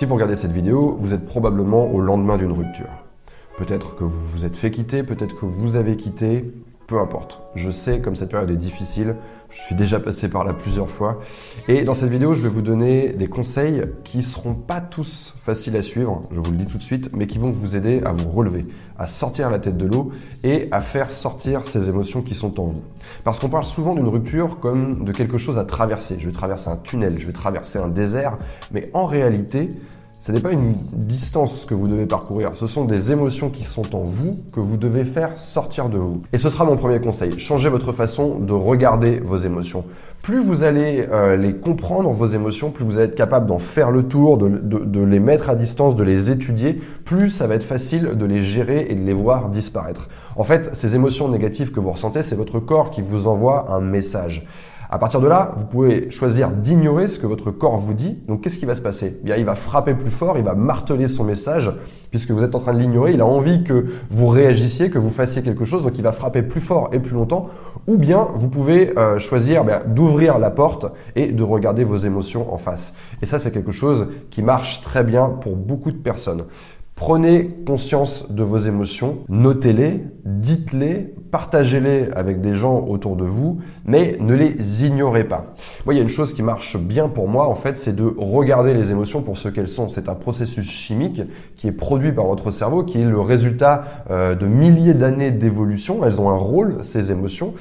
Si vous regardez cette vidéo, vous êtes probablement au lendemain d'une rupture. Peut-être que vous vous êtes fait quitter, peut-être que vous avez quitté, peu importe. Je sais comme cette période est difficile, je suis déjà passé par là plusieurs fois. Et dans cette vidéo, je vais vous donner des conseils qui seront pas tous faciles à suivre, je vous le dis tout de suite, mais qui vont vous aider à vous relever, à sortir la tête de l'eau et à faire sortir ces émotions qui sont en vous. Parce qu'on parle souvent d'une rupture comme de quelque chose à traverser. Je vais traverser un tunnel, je vais traverser un désert, mais en réalité, ce n'est pas une distance que vous devez parcourir, ce sont des émotions qui sont en vous que vous devez faire sortir de vous. Et ce sera mon premier conseil, changez votre façon de regarder vos émotions. Plus vous allez euh, les comprendre, vos émotions, plus vous allez être capable d'en faire le tour, de, de, les mettre à distance, de les étudier, plus ça va être facile de les gérer et de les voir disparaître. En fait, ces émotions négatives que vous ressentez, c'est votre corps qui vous envoie un message. À partir de là, vous pouvez choisir d'ignorer ce que votre corps vous dit. Donc qu'est-ce qui va se passer? Bien, il va frapper plus fort, il va marteler son message puisque vous êtes en train de l'ignorer. Il a envie que vous réagissiez, que vous fassiez quelque chose, donc il va frapper plus fort et plus longtemps. Ou bien vous pouvez euh, choisir d'ouvrir la porte et de regarder vos émotions en face. Et ça, c'est quelque chose qui marche très bien pour beaucoup de personnes. Prenez conscience de vos émotions, notez-les, dites-les, partagez-les avec des gens autour de vous, mais ne les ignorez pas. Moi, il y a une chose qui marche bien pour moi, en fait, c'est de regarder les émotions pour ce qu'elles sont. C'est un processus chimique qui est produit par votre cerveau, qui est le résultat euh, de milliers d'années d'évolution. Elles ont un rôle, ces émotions,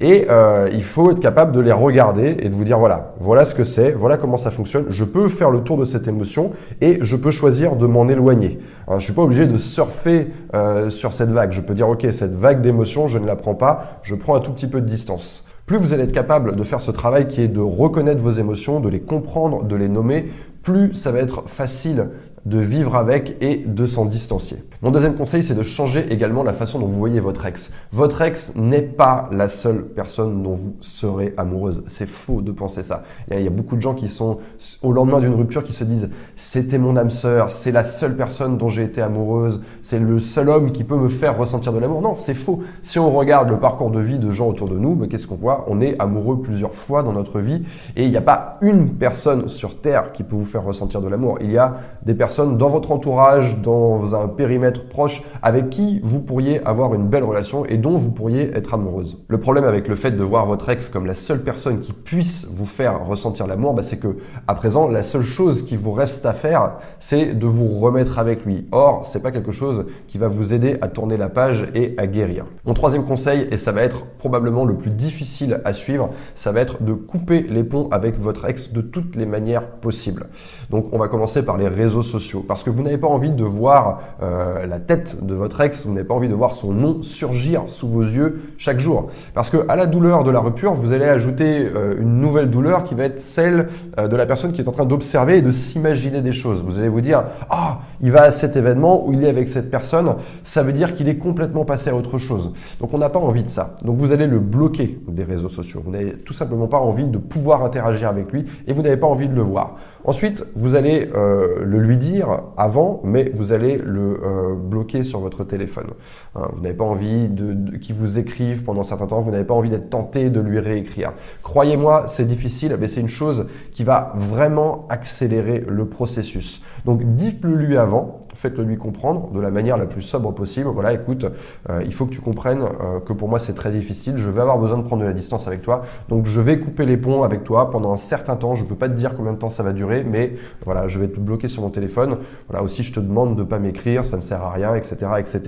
et euh, il faut être capable de les regarder et de vous dire, voilà, voilà ce que c'est, voilà comment ça fonctionne, je peux faire le tour de cette émotion et je peux choisir de m'en éloigner. je ne suis pas obligé de surfer euh, sur cette vague. Je peux dire, ok, cette vague d'émotions, je ne la prends pas, je prends un tout petit peu de distance. Plus vous allez être capable de faire ce travail qui est de reconnaître vos émotions, de les comprendre, de les nommer, plus ça va être facile de vivre avec et de s'en distancier. Mon deuxième conseil, c'est de changer également la façon dont vous voyez votre ex. Votre ex n'est pas la seule personne dont vous serez amoureuse. C'est faux de penser ça. Il y a beaucoup de gens qui sont au lendemain d'une rupture qui se disent c'était mon âme sœur, c'est la seule personne dont j'ai été amoureuse, c'est le seul homme qui peut me faire ressentir de l'amour. Non, c'est faux. Si on regarde le parcours de vie de gens autour de nous, ben, qu'est-ce qu'on voit? On est amoureux plusieurs fois dans notre vie et il n'y a pas une personne sur Terre qui peut vous faire ressentir de l'amour. Il y a des dans votre entourage, dans un périmètre proche, avec qui vous pourriez avoir une belle relation et dont vous pourriez être amoureuse. Le problème avec le fait de voir votre ex comme la seule personne qui puisse vous faire ressentir l'amour, bah, c'est que à présent, la seule chose qui vous reste à faire, c'est de vous remettre avec lui. Or, c'est pas quelque chose qui va vous aider à tourner la page et à guérir. Mon troisième conseil, et ça va être probablement le plus difficile à suivre, ça va être de couper les ponts avec votre ex de toutes les manières possibles. Donc, on va commencer par les réseaux sociaux parce que vous n'avez pas envie de voir euh, la tête de votre ex, vous n'avez pas envie de voir son nom surgir sous vos yeux chaque jour. Parce que à la douleur de la rupture, vous allez ajouter euh, une nouvelle douleur qui va être celle euh, de la personne qui est en train d'observer et de s'imaginer des choses. Vous allez vous dire ah il va à cet événement où il est avec cette personne, ça veut dire qu'il est complètement passé à autre chose. Donc on n'a pas envie de ça. Donc vous allez le bloquer des réseaux sociaux. Vous n'avez tout simplement pas envie de pouvoir interagir avec lui et vous n'avez pas envie de le voir. Ensuite, vous allez le lui dire avant, mais vous allez le euh, bloquer sur votre téléphone. Hein, vous n'avez pas envie de, qu'il vous écrive pendant un certain temps, vous n'avez pas envie d'être tenté de lui réécrire. Croyez-moi, c'est difficile, mais c'est une chose qui va vraiment accélérer le processus. Donc dites-le lui avant, faites-le lui comprendre de la manière la plus sobre possible. Voilà, écoute, euh, il faut que tu comprennes euh, que pour moi c'est très difficile, je vais avoir besoin de prendre de la distance avec toi, donc je vais couper les ponts avec toi pendant un certain temps. Je ne peux pas te dire combien de temps ça va durer, mais voilà, je vais te bloquer sur mon téléphone. Voilà, aussi je te demande de pas m'écrire, ça ne sert à rien, etc., etc.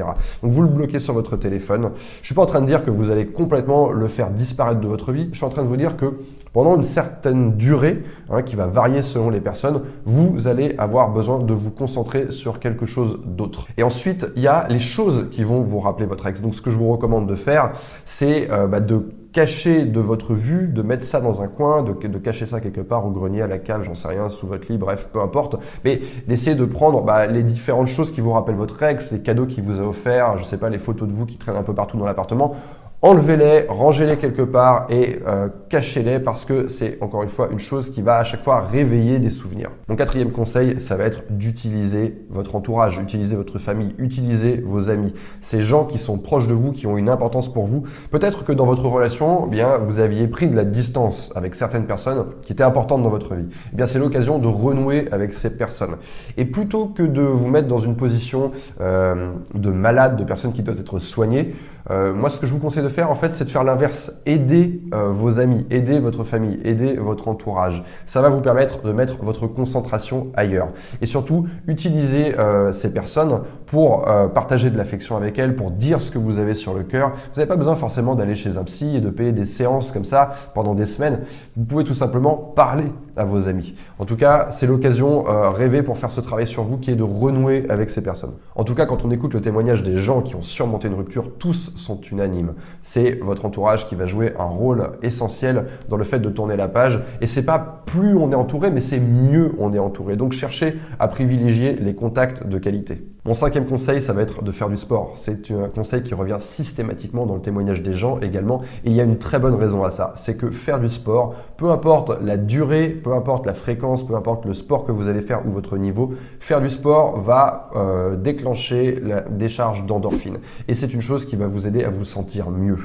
Donc vous le bloquez sur votre téléphone. Je suis pas en train de dire que vous allez complètement le faire disparaître de votre vie. Je suis en train de vous dire que pendant une certaine durée, hein, qui va varier selon les personnes, vous allez avoir besoin de vous concentrer sur quelque chose d'autre. Et ensuite, il y a les choses qui vont vous rappeler votre ex. Donc ce que je vous recommande de faire, c'est euh, bah, de cacher de votre vue, de mettre ça dans un coin, de, cacher ça quelque part au grenier, à la cave, j'en sais rien, sous votre lit, bref, peu importe. Mais d'essayer de prendre bah, les différentes choses qui vous rappellent votre ex, les cadeaux qu'il vous a offerts, je sais pas, les photos de vous qui traînent un peu partout dans l'appartement, enlevez-les, rangez-les quelque part et euh, cachez-les parce que c'est encore une fois une chose qui va à chaque fois réveiller des souvenirs. Mon quatrième conseil, ça va être d'utiliser votre entourage, utiliser votre famille, utiliser vos amis, ces gens qui sont proches de vous, qui ont une importance pour vous. Peut-être que dans votre relation, eh bien vous aviez pris de la distance avec certaines personnes qui étaient importantes dans votre vie. Eh bien c'est l'occasion de renouer avec ces personnes. Et plutôt que de vous mettre dans une position euh, de malade, de personne qui doit être soignée, euh, moi, ce que je vous conseille de faire, en fait, c'est de faire l'inverse. Aider euh, vos amis, aider votre famille, aider votre entourage. Ça va vous permettre de mettre votre concentration ailleurs. Et surtout, utilisez euh, ces personnes pour partager de l'affection avec elles, pour dire ce que vous avez sur le cœur. Vous n'avez pas besoin forcément d'aller chez un psy et de payer des séances comme ça pendant des semaines. Vous pouvez tout simplement parler vos amis. En tout cas, c'est l'occasion rêvée pour faire ce travail sur vous qui est de renouer avec ces personnes. En tout cas, quand on écoute le témoignage des gens qui ont surmonté une rupture, tous sont unanimes. C'est votre entourage qui va jouer un rôle essentiel dans le fait de tourner la page. Et c'est pas plus on est entouré, mais c'est mieux on est entouré. Donc cherchez à privilégier les contacts de qualité. Mon cinquième conseil, ça va être de faire du sport. C'est un conseil qui revient systématiquement dans le témoignage des gens également. Et il y a une très bonne raison à ça. C'est que faire du sport, peu importe la durée, peu importe la fréquence, peu importe le sport que vous allez faire ou votre niveau, faire du sport va euh, déclencher la décharge d'endorphine. Et c'est une chose qui va vous aider à vous sentir mieux.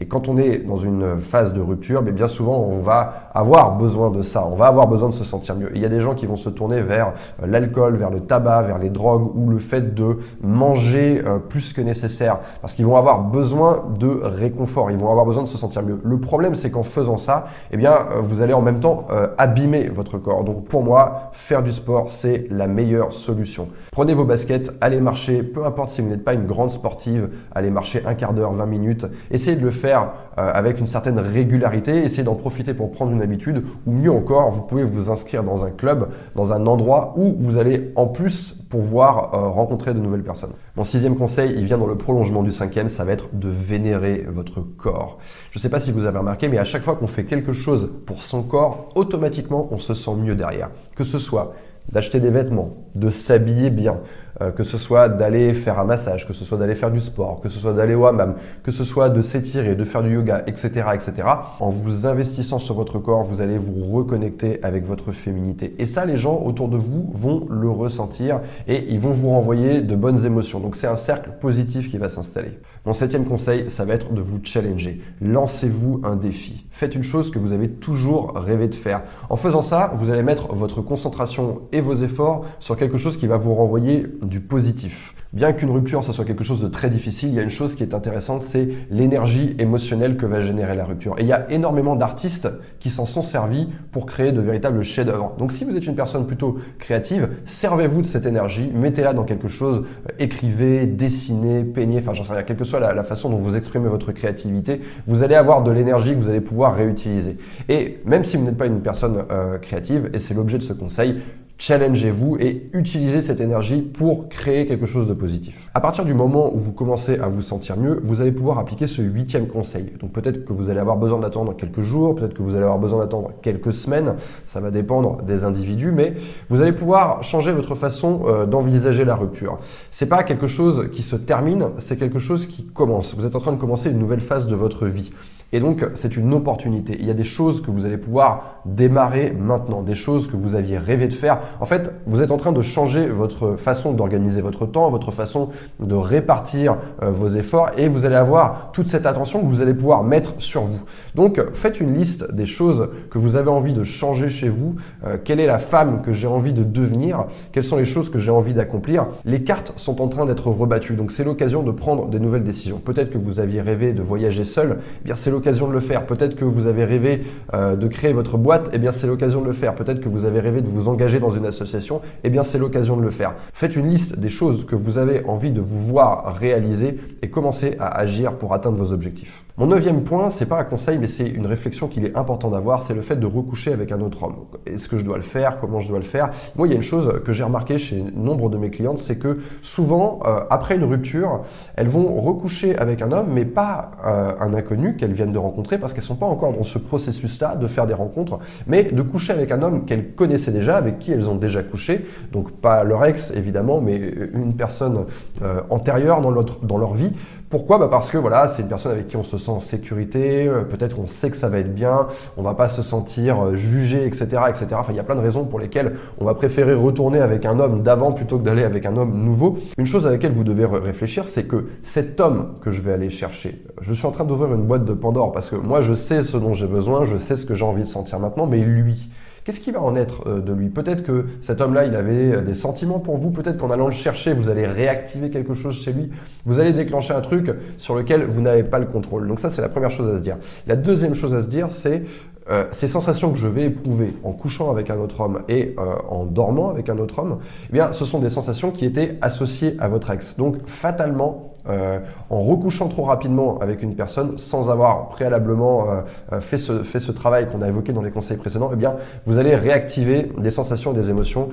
Et quand on est dans une phase de rupture, mais bien souvent on va avoir besoin de ça. On va avoir besoin de se sentir mieux. il y a des gens qui vont se tourner vers euh, l'alcool, vers le tabac, vers les drogues ou le fait de manger euh, plus que nécessaire, parce qu'ils vont avoir besoin de réconfort, ils vont avoir besoin de se sentir mieux. Le problème, c'est qu'en faisant ça, eh bien, euh, vous allez en même temps euh, abîmer votre corps. Donc pour moi, faire du sport, c'est la meilleure solution. Prenez vos baskets, allez marcher, peu importe si vous n'êtes pas une grande sportive, allez marcher un quart d'heure, 20 minutes. Essayez de le faire avec une certaine régularité, essayez d'en profiter pour prendre une habitude, ou mieux encore, vous pouvez vous inscrire dans un club, dans un endroit où vous allez en plus pouvoir euh, rencontrer de nouvelles personnes. Mon sixième conseil, il vient dans le prolongement du cinquième, ça va être de vénérer votre corps. Je ne sais pas si vous avez remarqué, mais à chaque fois qu'on fait quelque chose pour son corps, automatiquement on se sent mieux derrière. Que ce soit d'acheter des vêtements, de s'habiller bien, euh, que ce soit d'aller faire un massage, que ce soit d'aller faire du sport, que ce soit d'aller au hammam, que ce soit de s'étirer, de faire du yoga, etc., etc. En vous investissant sur votre corps, vous allez vous reconnecter avec votre féminité. Et ça, les gens autour de vous vont le ressentir et ils vont vous renvoyer de bonnes émotions. Donc c'est un cercle positif qui va s'installer. Mon septième conseil, ça va être de vous challenger. Lancez-vous un défi. Faites une chose que vous avez toujours rêvé de faire. En faisant ça, vous allez mettre votre concentration et vos efforts sur quelque chose qui va vous renvoyer du positif. Bien qu'une rupture, ça soit quelque chose de très difficile, il y a une chose qui est intéressante, c'est l'énergie émotionnelle que va générer la rupture. Et il y a énormément d'artistes qui s'en sont servis pour créer de véritables chefs-d'œuvre. Donc si vous êtes une personne plutôt créative, servez-vous de cette énergie, mettez-la dans quelque chose, euh, écrivez, dessinez, peignez, enfin j'en sais rien, quelle que soit la, façon dont vous exprimez votre créativité, vous allez avoir de l'énergie que vous allez pouvoir réutiliser. Et même si vous n'êtes pas une personne euh, créative, et c'est l'objet de ce conseil, challengez-vous et utilisez cette énergie pour créer quelque chose de positif. À partir du moment où vous commencez à vous sentir mieux, vous allez pouvoir appliquer ce huitième conseil. Donc peut-être que vous allez avoir besoin d'attendre quelques jours, peut-être que vous allez avoir besoin d'attendre quelques semaines, ça va dépendre des individus, mais vous allez pouvoir changer votre façon euh, d'envisager la rupture. C'est pas quelque chose qui se termine, c'est quelque chose qui commence. Vous êtes en train de commencer une nouvelle phase de votre vie. Et donc, c'est une opportunité. Il y a des choses que vous allez pouvoir démarrer maintenant, des choses que vous aviez rêvé de faire. En fait, vous êtes en train de changer votre façon d'organiser votre temps, votre façon de répartir euh, vos efforts et vous allez avoir toute cette attention que vous allez pouvoir mettre sur vous. Donc, faites une liste des choses que vous avez envie de changer chez vous. Euh, quelle est la femme que j'ai envie de devenir? Quelles sont les choses que j'ai envie d'accomplir? Les cartes sont en train d'être rebattues. Donc, c'est l'occasion de prendre des nouvelles décisions. Peut-être que vous aviez rêvé de voyager seul. Eh bien, c'est l'occasion de le faire. Peut-être que vous avez rêvé euh, de créer votre boîte, eh bien c'est l'occasion de le faire. Peut-être que vous avez rêvé de vous engager dans une association, eh bien c'est l'occasion de le faire. Faites une liste des choses que vous avez envie de vous voir réaliser et commencez à agir pour atteindre vos objectifs. Mon neuvième point, c'est pas un conseil, mais c'est une réflexion qu'il est important d'avoir, c'est le fait de recoucher avec un autre homme. Est-ce que je dois le faire? Comment je dois le faire? Moi, il y a une chose que j'ai remarqué chez nombre de mes clientes, c'est que souvent, euh, après une rupture, elles vont recoucher avec un homme, mais pas euh, un inconnu qu'elles viennent de rencontrer, parce qu'elles sont pas encore dans ce processus-là de faire des rencontres, mais de coucher avec un homme qu'elles connaissaient déjà, avec qui elles ont déjà couché. Donc pas leur ex, évidemment, mais une personne euh, antérieure dans, dans leur vie Pourquoi? Bah Parce que voilà, c'est une personne avec qui on se sent en sécurité, euh, peut-être qu'on sait que ça va être bien, on va pas se sentir euh, jugé, etc., etc. Enfin, il y a plein de raisons pour lesquelles on va préférer retourner avec un homme d'avant plutôt que d'aller avec un homme nouveau. Une chose à laquelle vous devez réfléchir, c'est que cet homme que je vais aller chercher, je suis en train d'ouvrir une boîte de Pandore parce que moi je sais ce dont j'ai besoin, je sais ce que j'ai envie de sentir maintenant, mais lui, Qu'est-ce qui va en être euh, de lui? Peut-être que cet homme-là, il avait euh, des sentiments pour vous. Peut-être qu'en allant le chercher, vous allez réactiver quelque chose chez lui. Vous allez déclencher un truc sur lequel vous n'avez pas le contrôle. Donc ça, c'est la première chose à se dire. La deuxième chose à se dire, c'est euh, ces sensations que je vais éprouver en couchant avec un autre homme et en dormant avec un autre homme, eh bien, ce sont des sensations qui étaient associées à votre ex. Donc, fatalement, euh, en recouchant trop rapidement avec une personne sans avoir préalablement euh, euh, fait, ce, travail qu'on a évoqué dans les conseils précédents, eh bien, vous allez réactiver des sensations et des émotions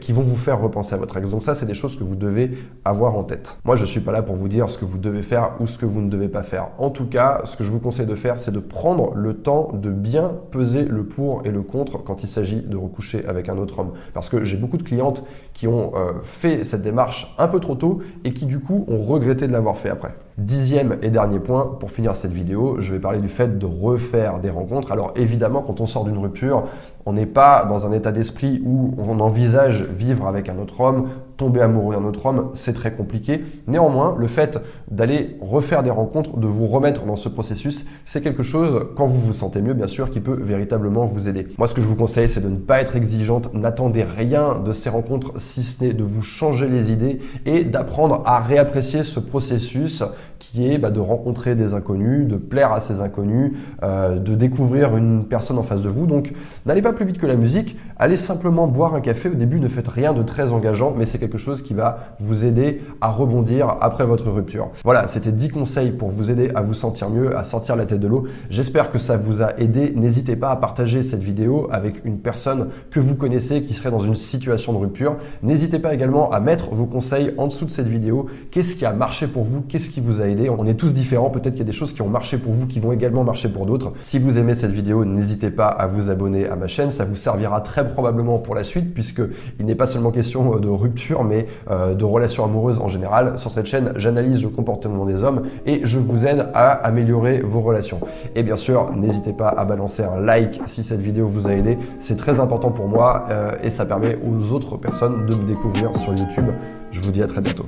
qui vont vous faire repenser à votre ex. Donc ça, c'est des choses que vous devez avoir en tête. Moi, je suis pas là pour vous dire ce que vous devez faire ou ce que vous ne devez pas faire. En tout cas, ce que je vous conseille de faire, c'est de prendre le temps de bien peser le pour et le contre quand il s'agit de recoucher avec un autre homme. Parce que j'ai beaucoup de clientes qui ont fait cette démarche un peu trop tôt et qui du coup ont regretter de l'avoir fait après. Dixième et dernier point, pour finir cette vidéo, je vais parler du fait de refaire des rencontres. Alors évidemment, quand on sort d'une rupture, on n'est pas dans un état d'esprit où on envisage vivre avec un autre homme, tomber amoureux d'un autre homme, c'est très compliqué. Néanmoins, le fait d'aller refaire des rencontres, de vous remettre dans ce processus, c'est quelque chose, quand vous vous sentez mieux, bien sûr, qui peut véritablement vous aider. Moi, ce que je vous conseille, c'est de ne pas être exigeante, n'attendez rien de ces rencontres, si ce n'est de vous changer les idées et d'apprendre à réapprécier ce processus qui est bah, de rencontrer des inconnus, de plaire à ces inconnus, euh, de découvrir une personne en face de vous. Donc n'allez pas plus vite que la musique, allez simplement boire un café. Au début, ne faites rien de très engageant, mais c'est quelque chose qui va vous aider à rebondir après votre rupture. Voilà, c'était 10 conseils pour vous aider à vous sentir mieux, à sortir la tête de l'eau. J'espère que ça vous a aidé. N'hésitez pas à partager cette vidéo avec une personne que vous connaissez qui serait dans une situation de rupture. N'hésitez pas également à mettre vos conseils en dessous de cette vidéo. Qu'est-ce qui a marché pour vous? Qu'est-ce qui vous a aidé on est tous différents. Peut-être qu'il y a des choses qui ont marché pour vous, qui vont également marcher pour d'autres. Si vous aimez cette vidéo, n'hésitez pas à vous abonner à ma chaîne. Ça vous servira très probablement pour la suite, puisque il n'est pas seulement question de rupture, mais euh, de relations amoureuses en général. Sur cette chaîne, j'analyse le comportement des hommes et je vous aide à améliorer vos relations. Et bien sûr, n'hésitez pas à balancer un like si cette vidéo vous a aidé. C'est très important pour moi euh, et ça permet aux autres personnes de me découvrir sur YouTube. Je vous dis à très bientôt.